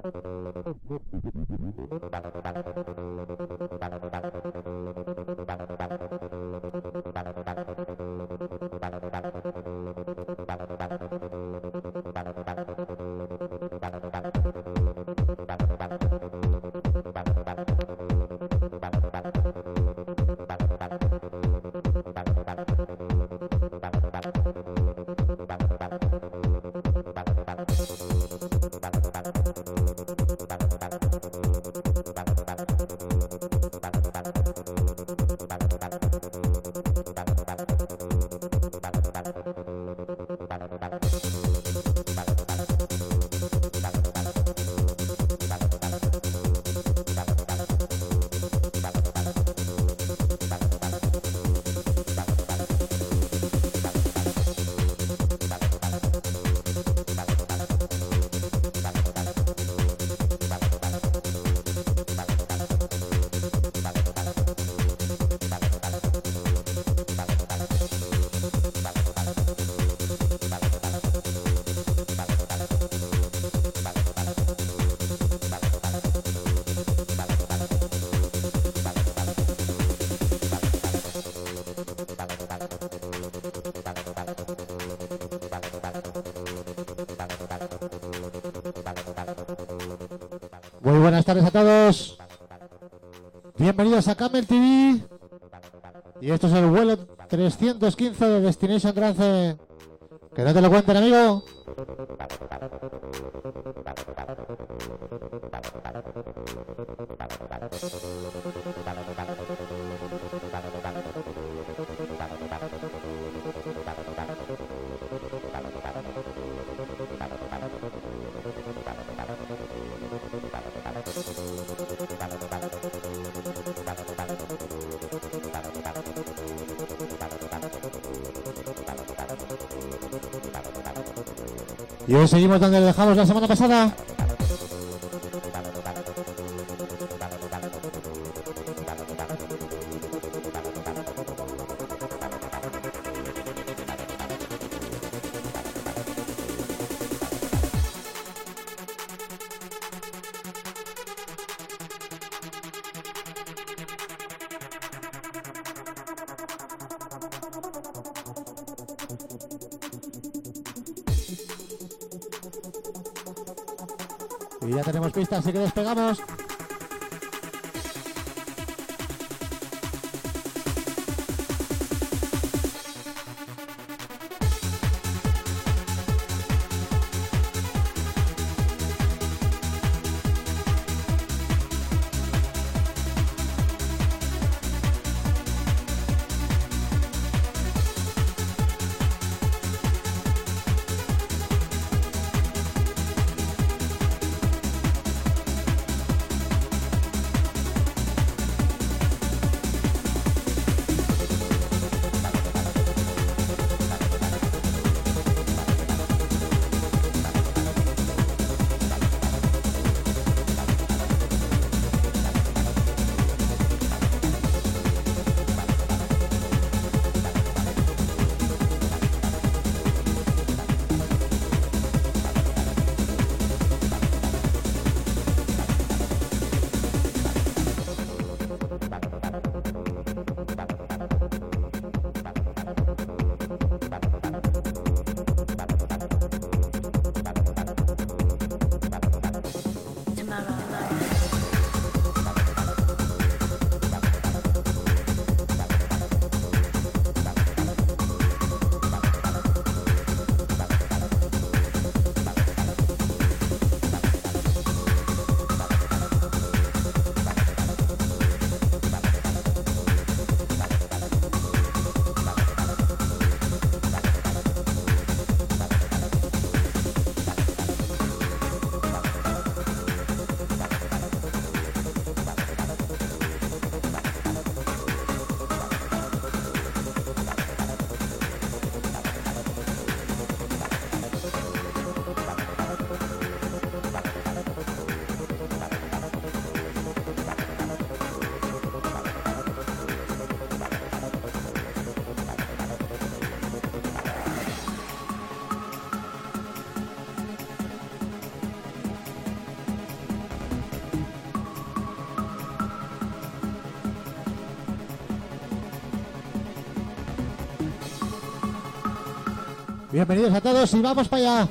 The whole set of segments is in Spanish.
Muy buenas tardes a todos. Bienvenidos a Camel TV. Y esto es el vuelo 315 de Destination Trance. Que no te lo cuenten, amigo. Y hoy seguimos donde lo dejamos la semana pasada. Así que despegamos. Bienvenidos a todos y vamos para allá.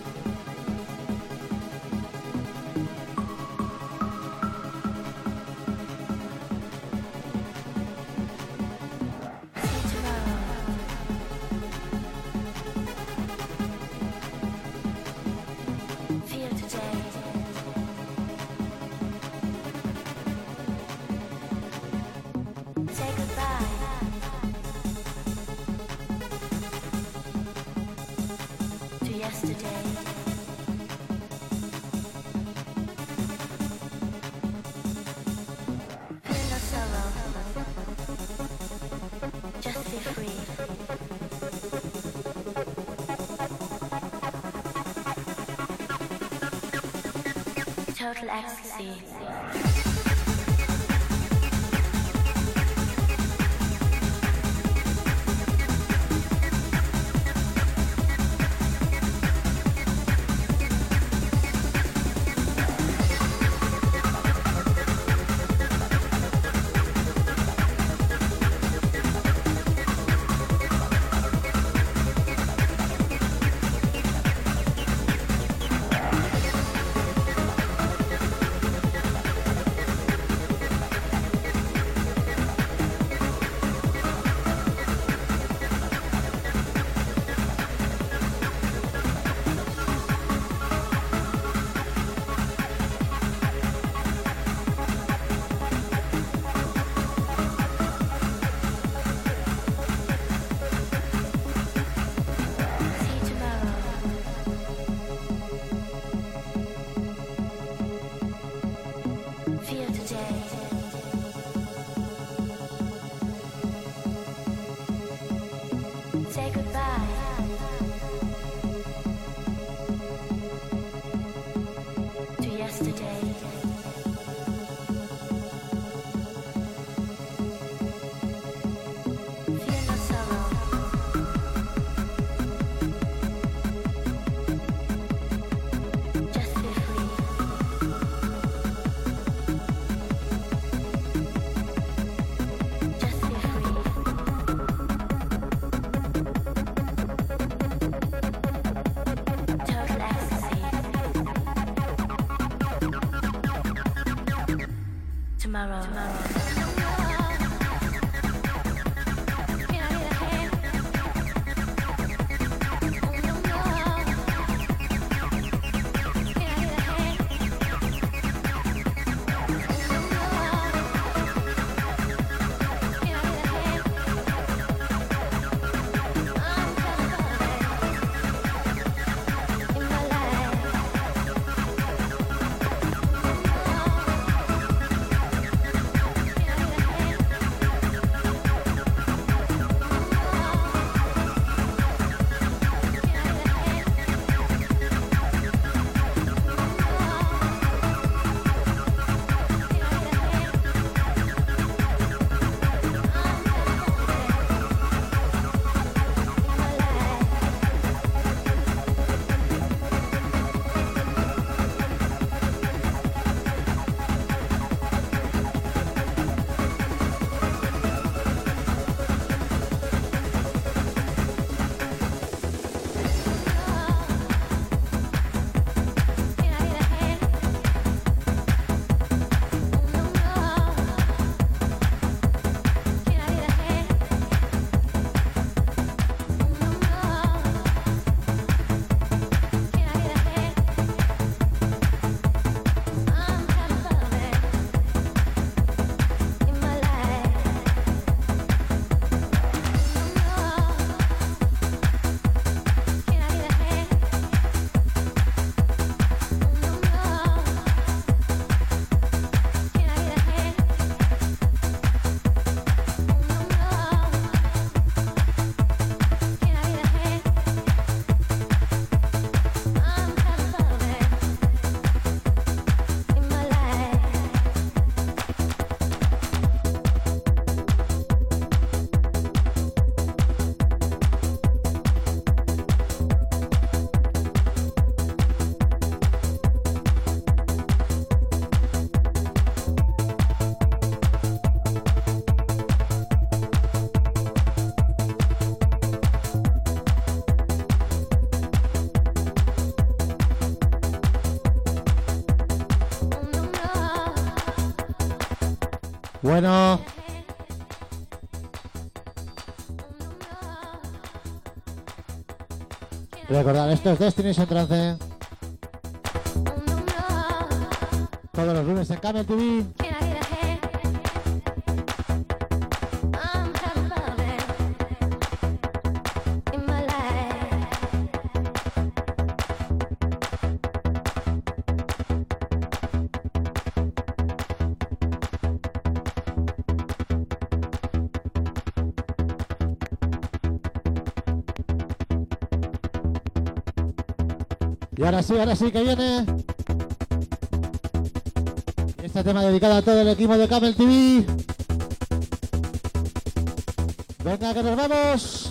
Bueno. Recordad, esto es Destination Trance. Todos los lunes en Camel TV. Ahora sí, ahora sí que viene. Este tema dedicado a todo el equipo de Camel TV. Venga, que nos vamos.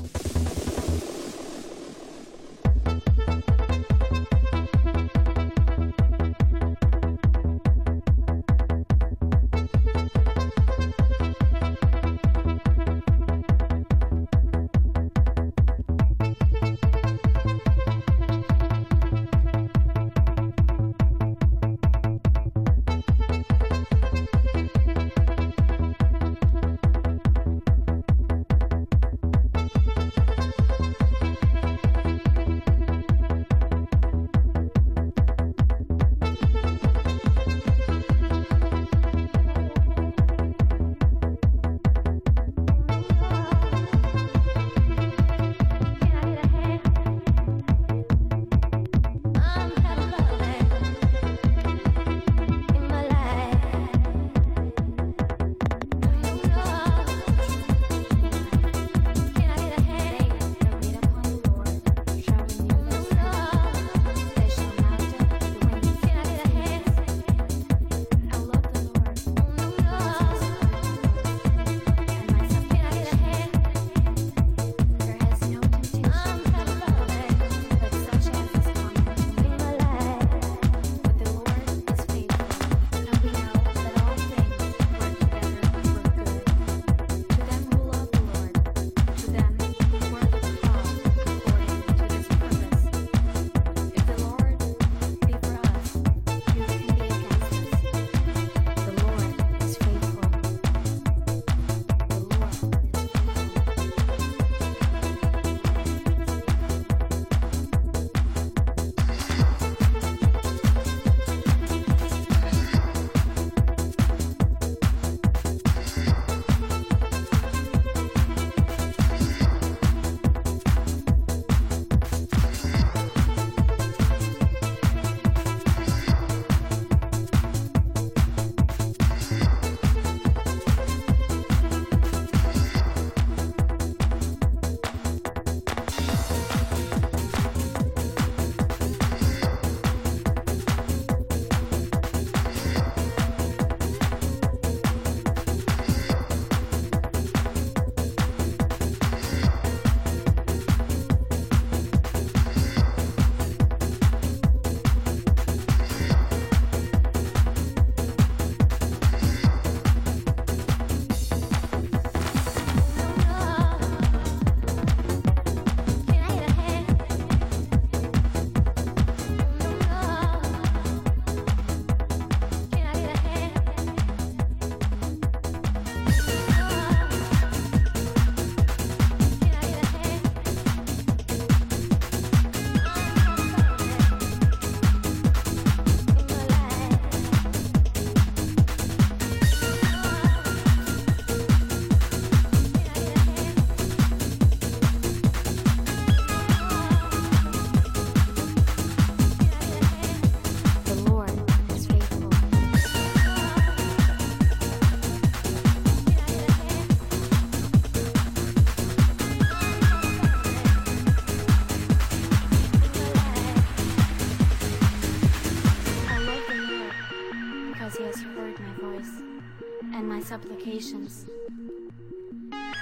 Supplications.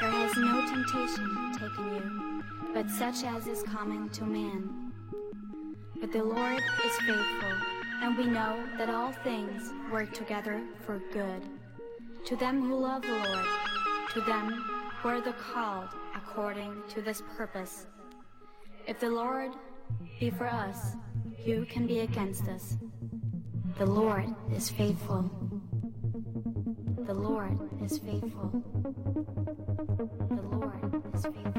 There has no temptation taken you, but such as is common to man. But the Lord is faithful, and we know that all things work together for good. To them who love the Lord, to them who are the called according to this purpose. If the Lord be for us, who can be against us? The Lord is faithful. The Lord is faithful. The Lord is faithful.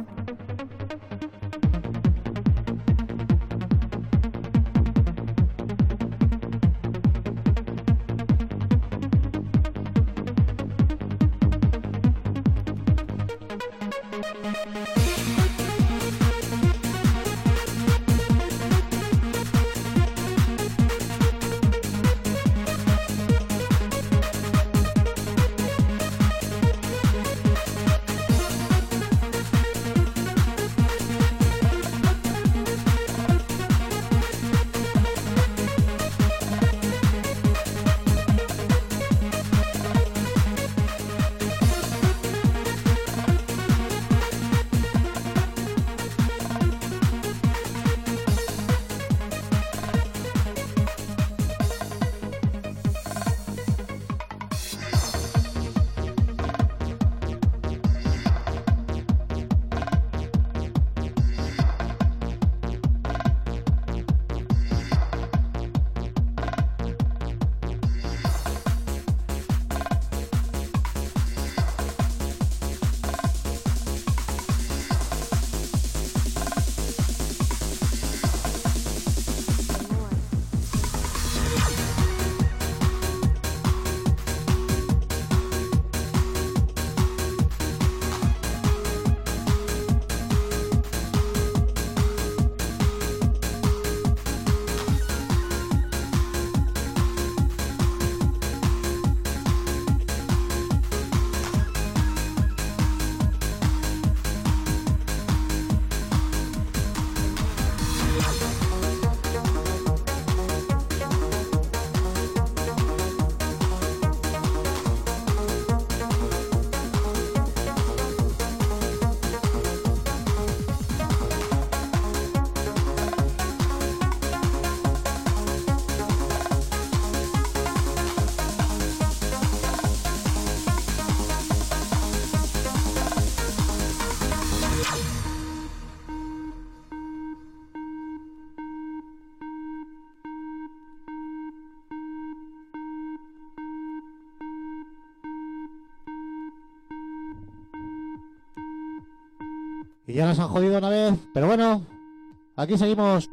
Y ya nos han jodido una vez, pero bueno, aquí seguimos.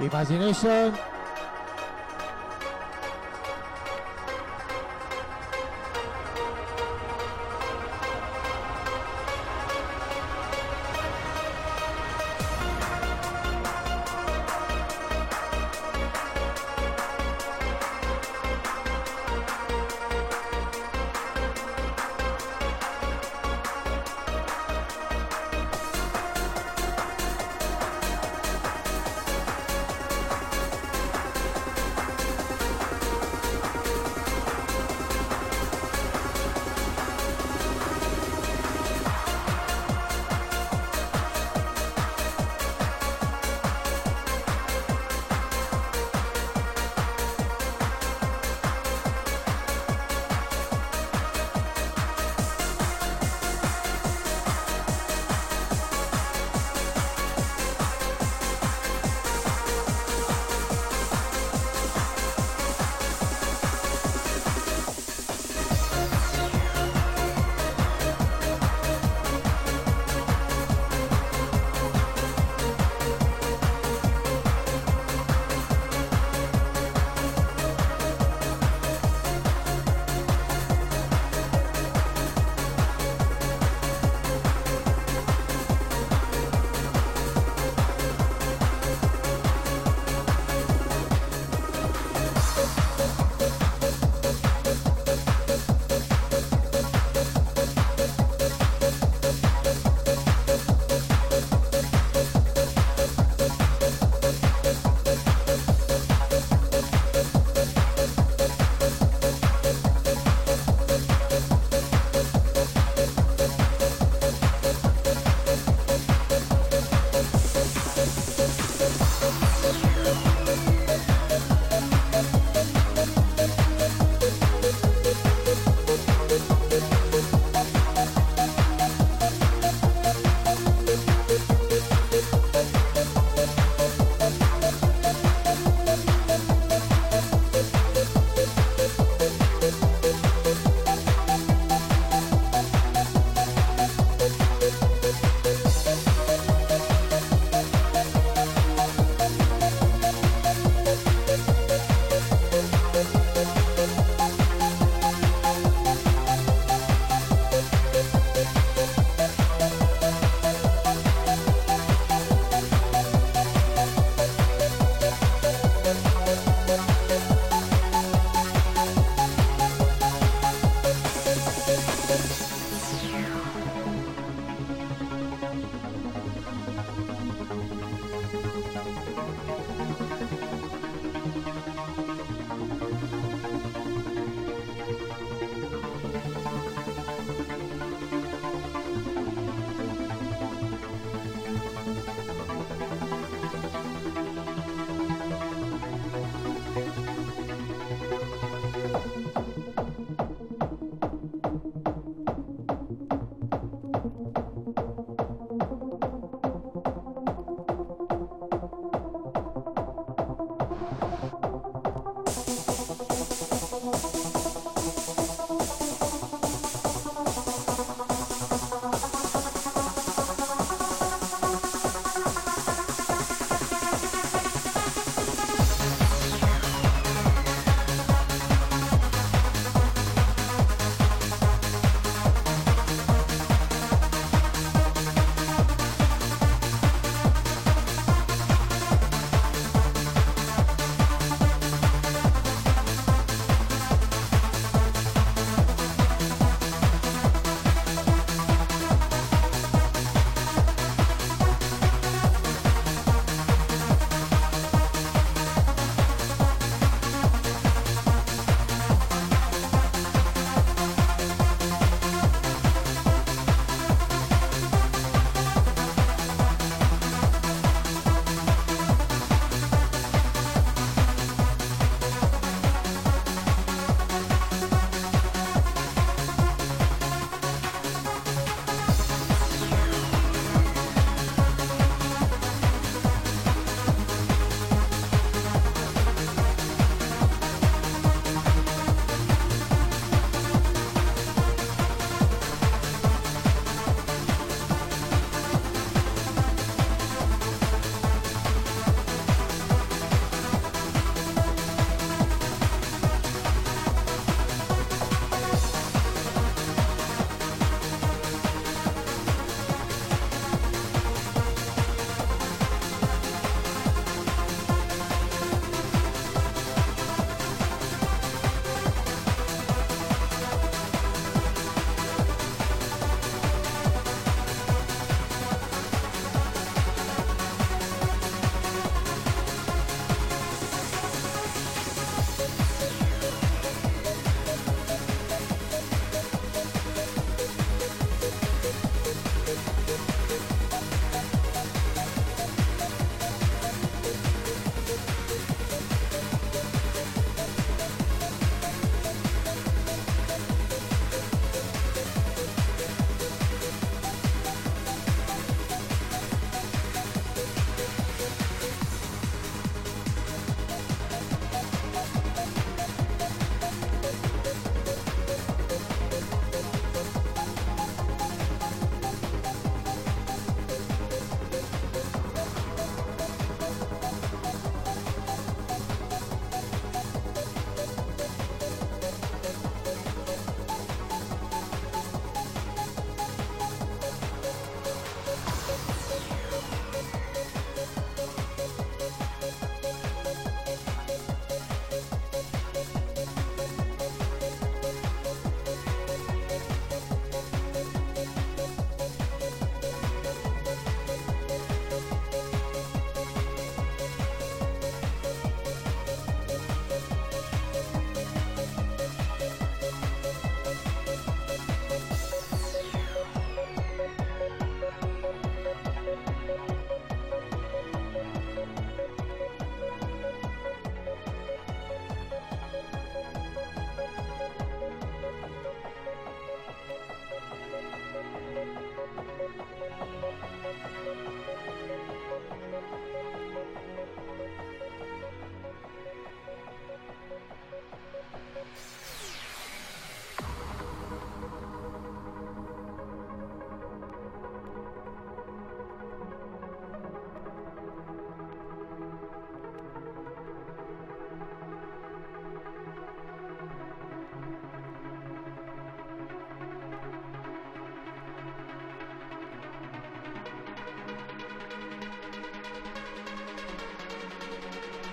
Imagination.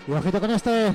Y ojito con este.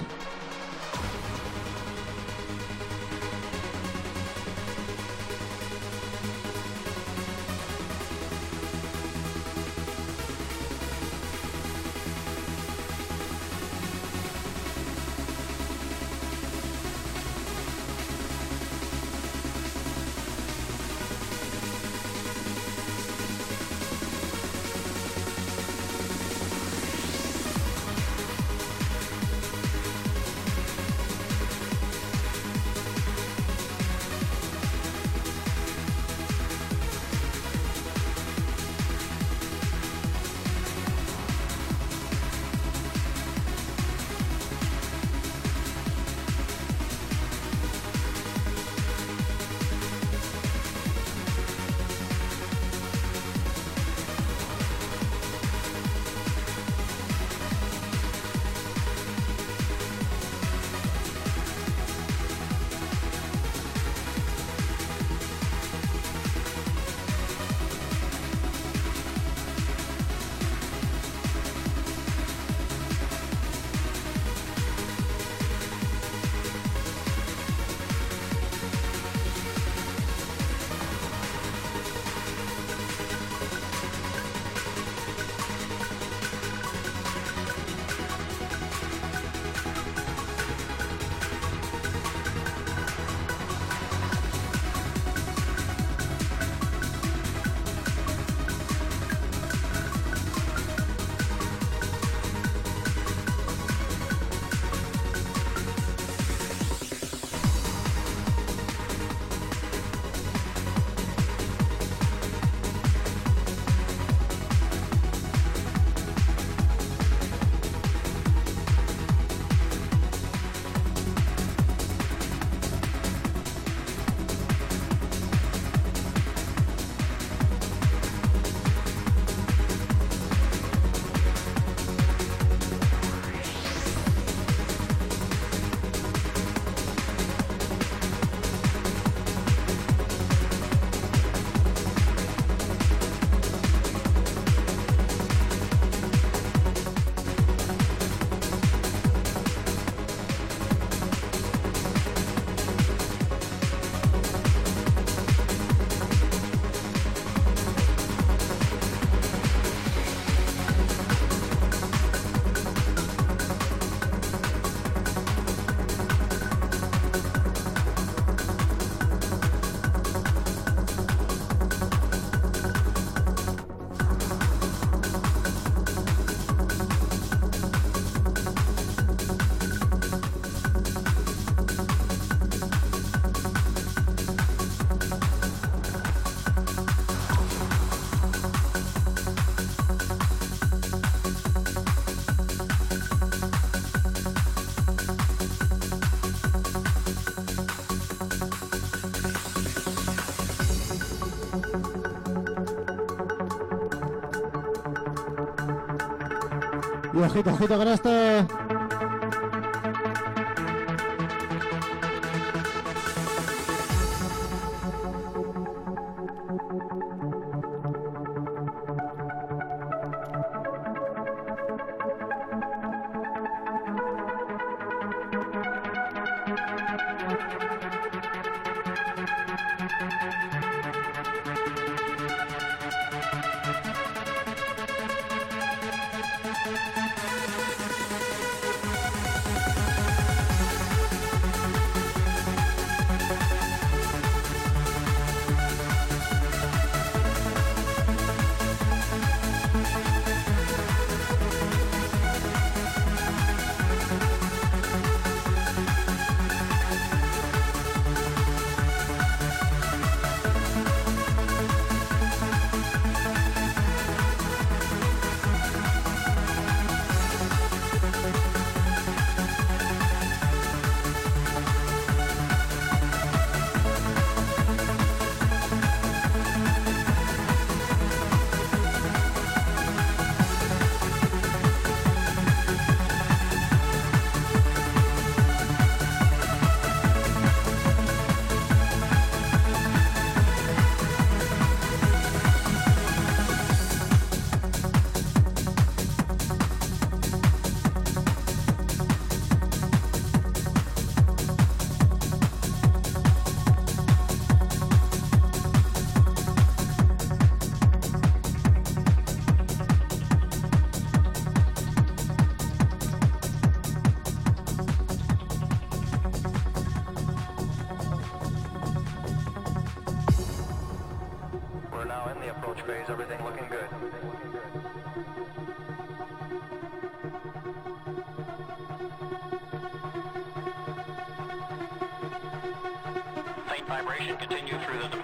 Y ojito, ojito con este. guiding you through the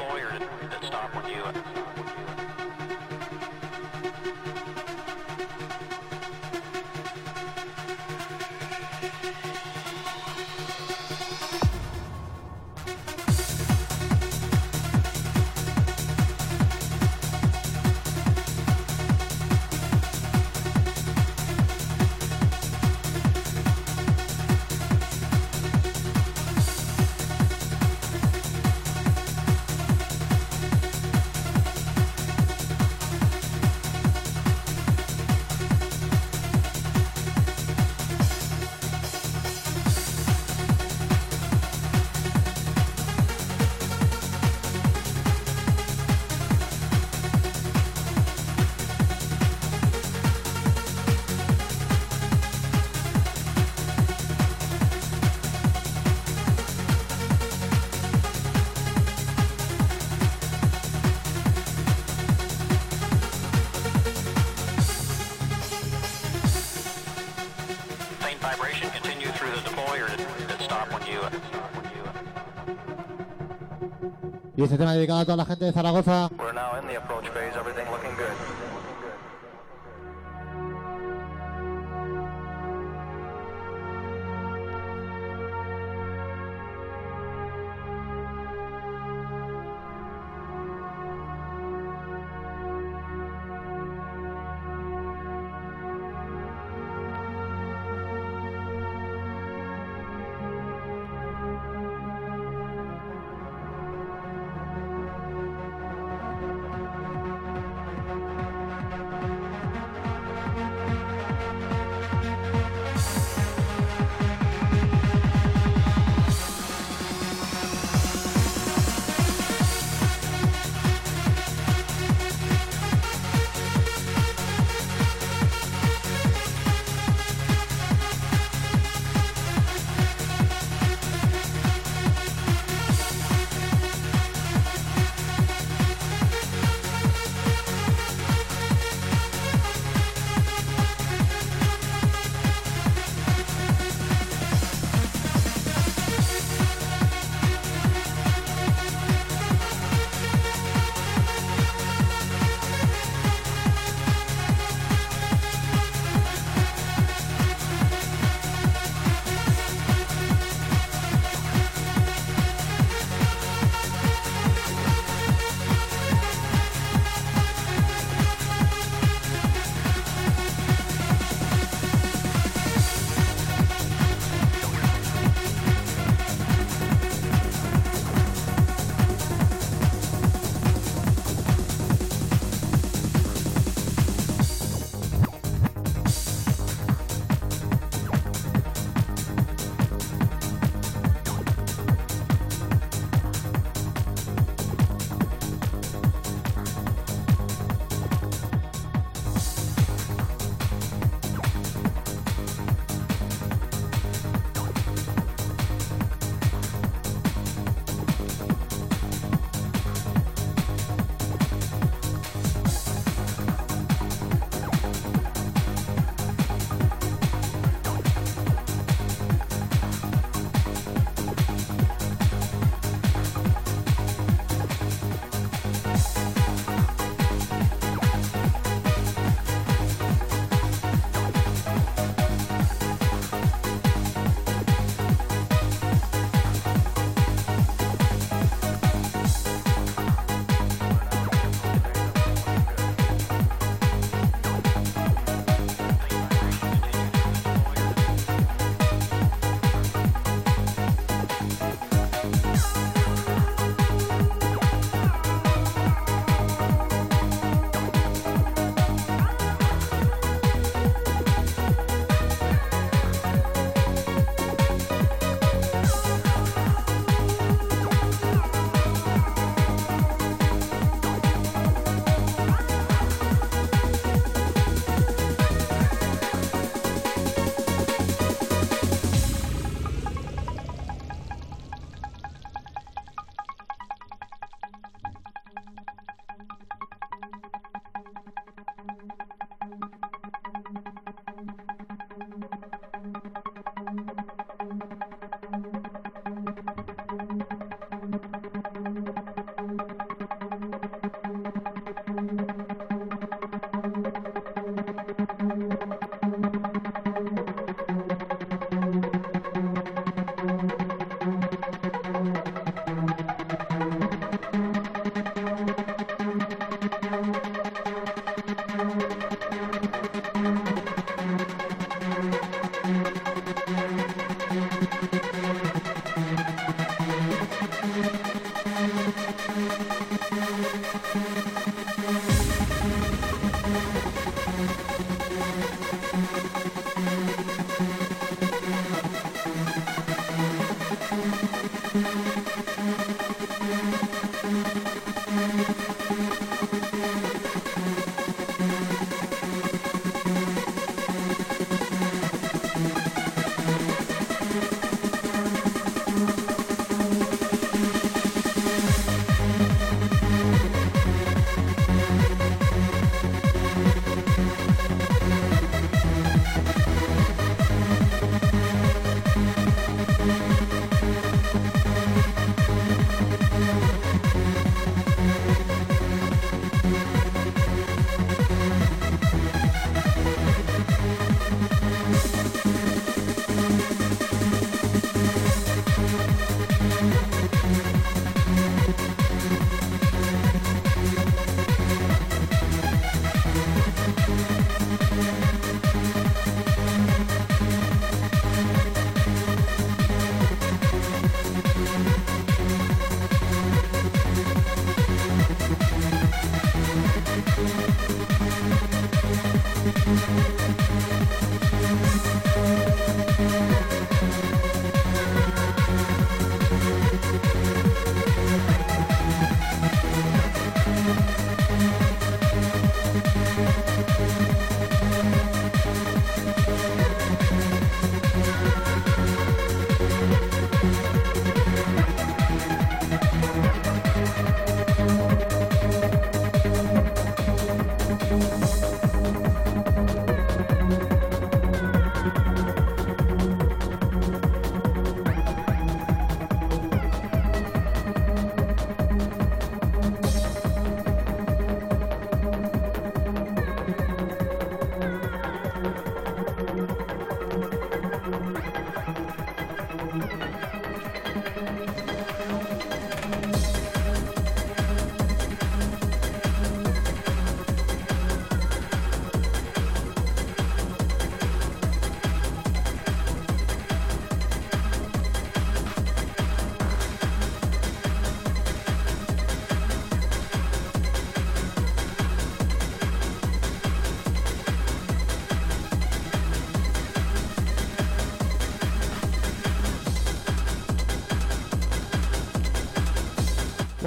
Y este tema dedicado a toda la gente de Zaragoza. We're now in the approach phase, everything looking good.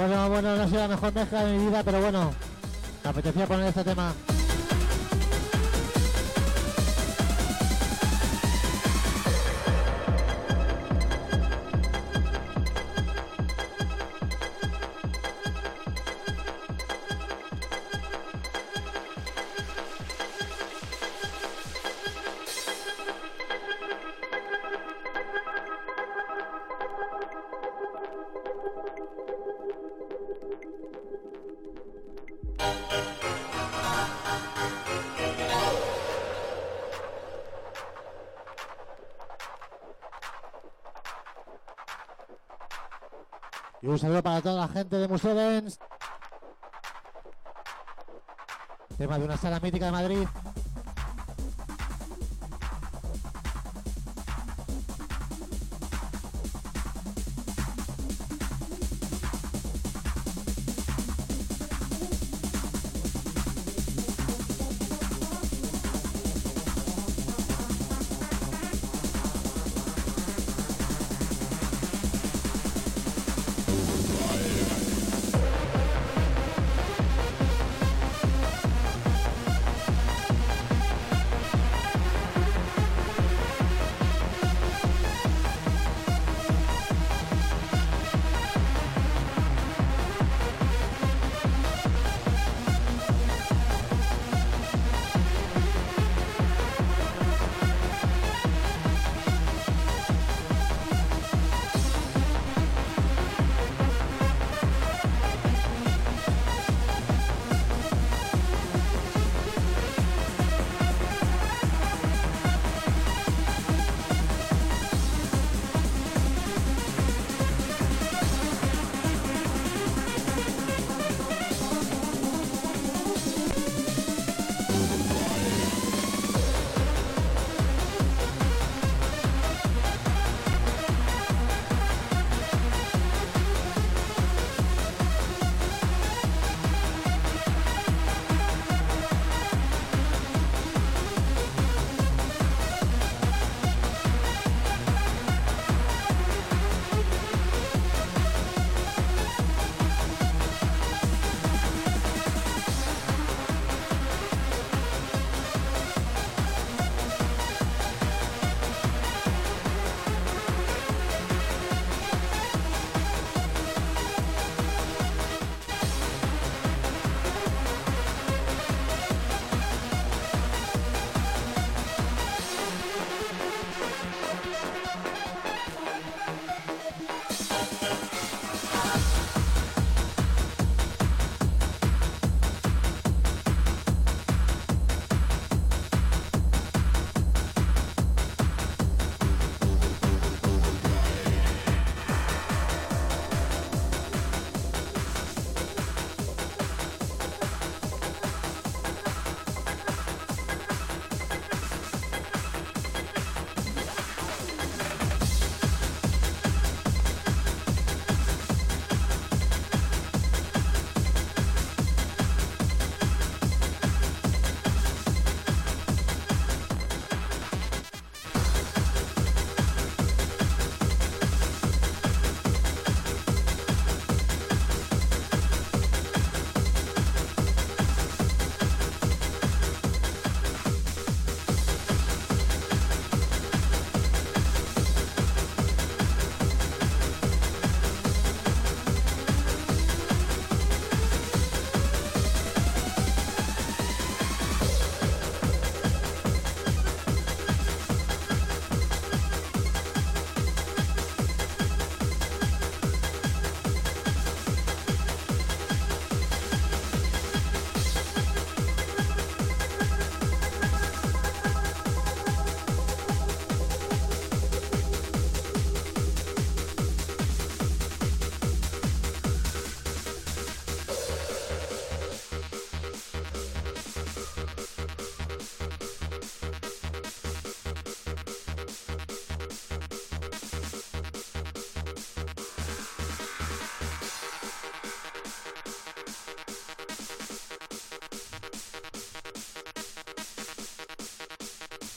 Bueno, bueno, no ha la mejor mezcla de mi vida, pero bueno, apetecía poner este tema. Una sala mítica de Madrid.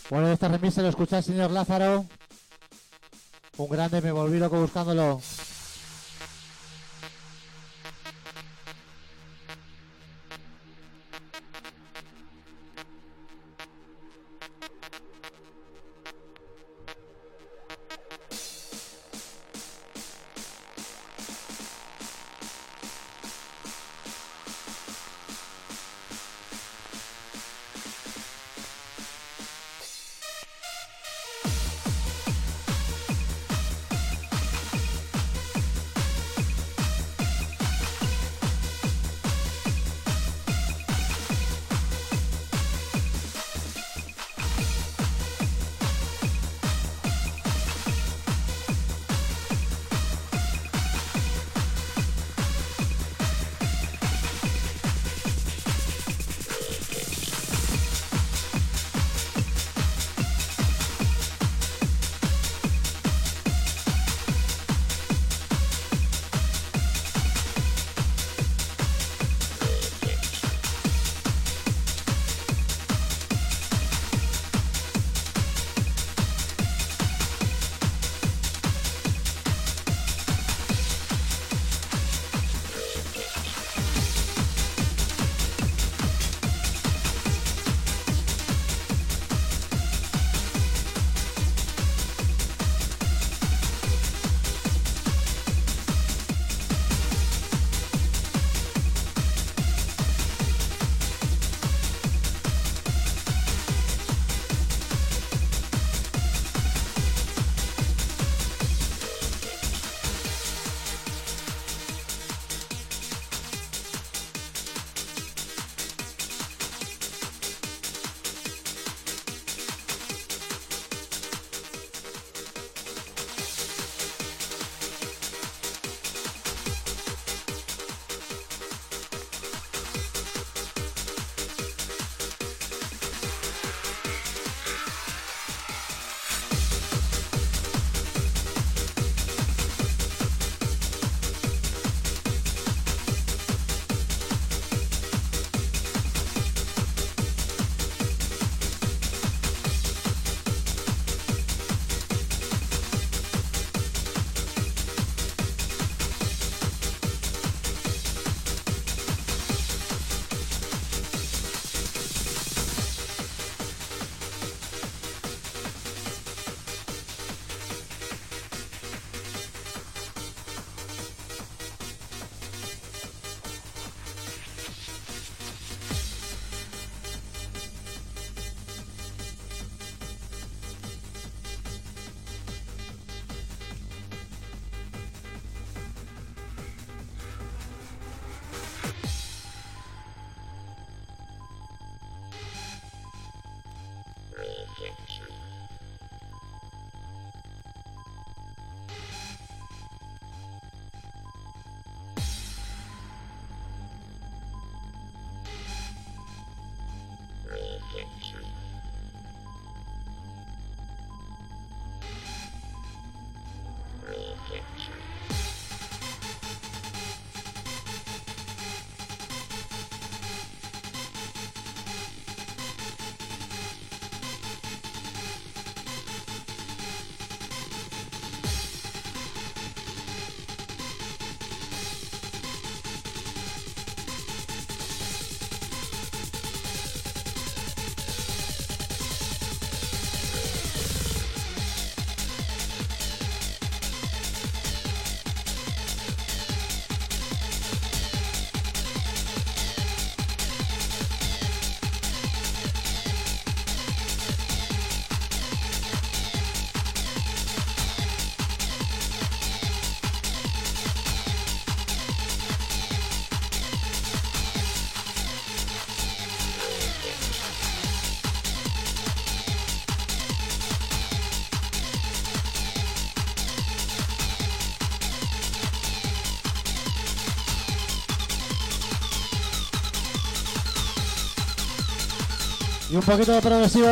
Bueno, remix se lo escucha el señor Lázaro. Un grande, me volví loco buscándolo. Y un poquito de progresivo.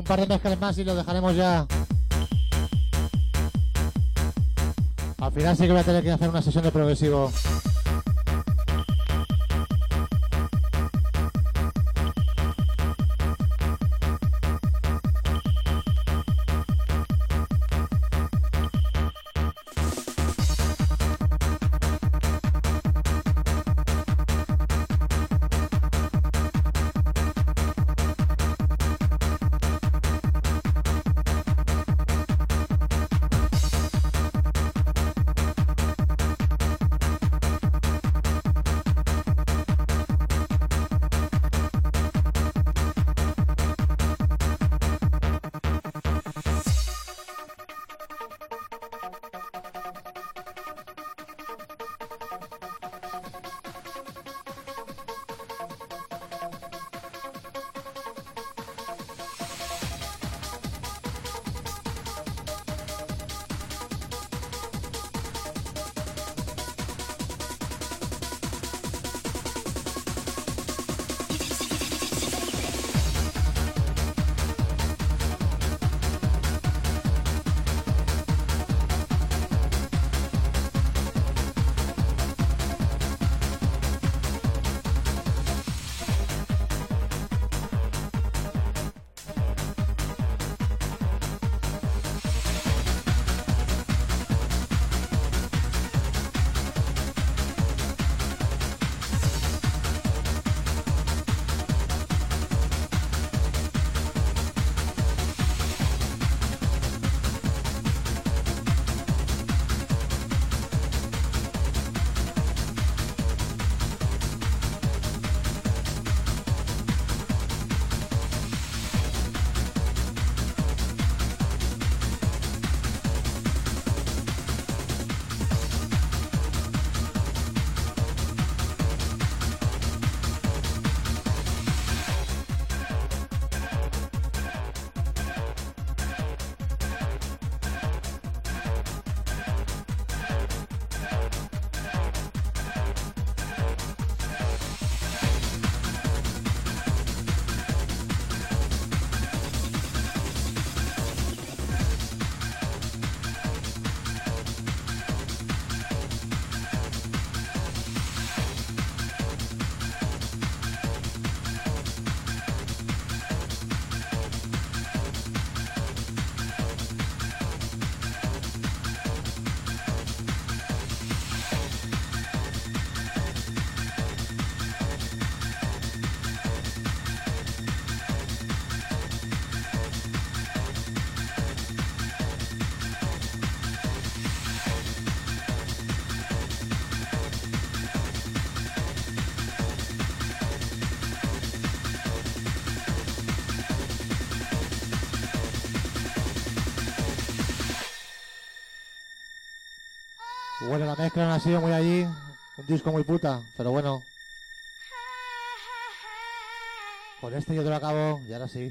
Un par de mezclas más y lo dejaremos ya. Al final sí que voy a tener que hacer una sesión de progresivo. Bueno, la mezcla no ha sido muy allí, un disco muy puta, pero bueno. Con este yo te lo acabo y ahora sí.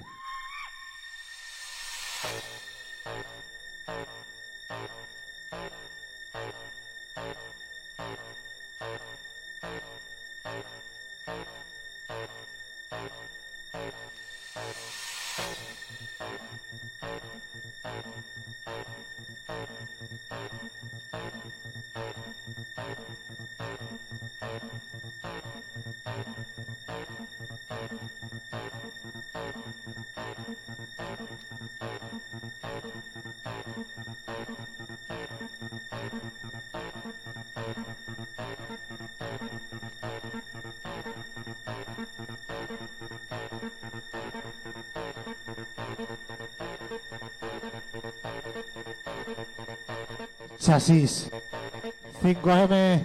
Chasis. 5M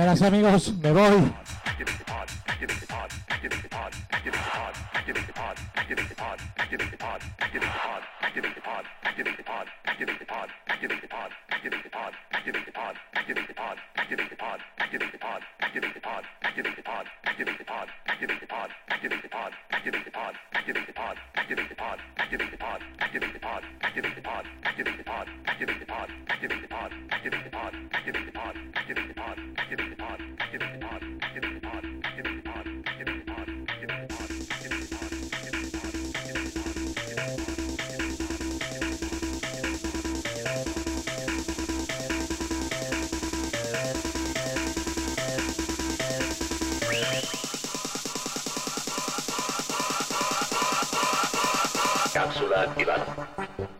Y ahora sí, amigos, me voy. Cápsula activada.